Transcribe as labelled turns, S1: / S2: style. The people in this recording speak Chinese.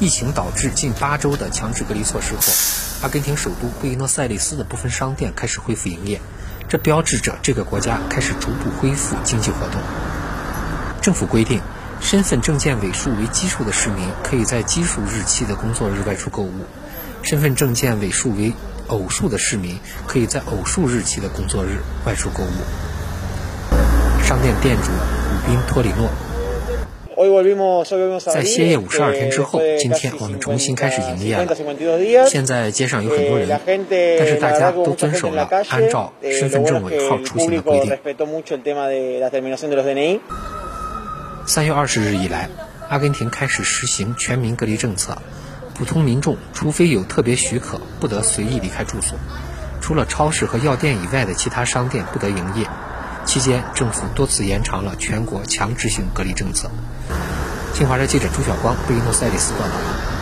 S1: 疫情导致近八周的强制隔离措施后，阿根廷首都布宜诺斯艾利斯的部分商店开始恢复营业，这标志着这个国家开始逐步恢复经济活动。政府规定，身份证件尾数为奇数的市民可以在奇数日期的工作日外出购物；身份证件尾数为偶数的市民可以在偶数日期的工作日外出购物。商店店主鲁宾托里诺。在歇业五十二天之后，今天我们重新开始营业了。现在街上有很多人，但是大家都遵守了按照身份证尾号出行的规定。三月二十日以来，阿根廷开始实行全民隔离政策，普通民众除非有特别许可，不得随意离开住所。除了超市和药店以外的其他商店不得营业。期间，政府多次延长了全国强制性隔离政策。新华社记者朱晓光，贝伊诺斯艾利斯报道。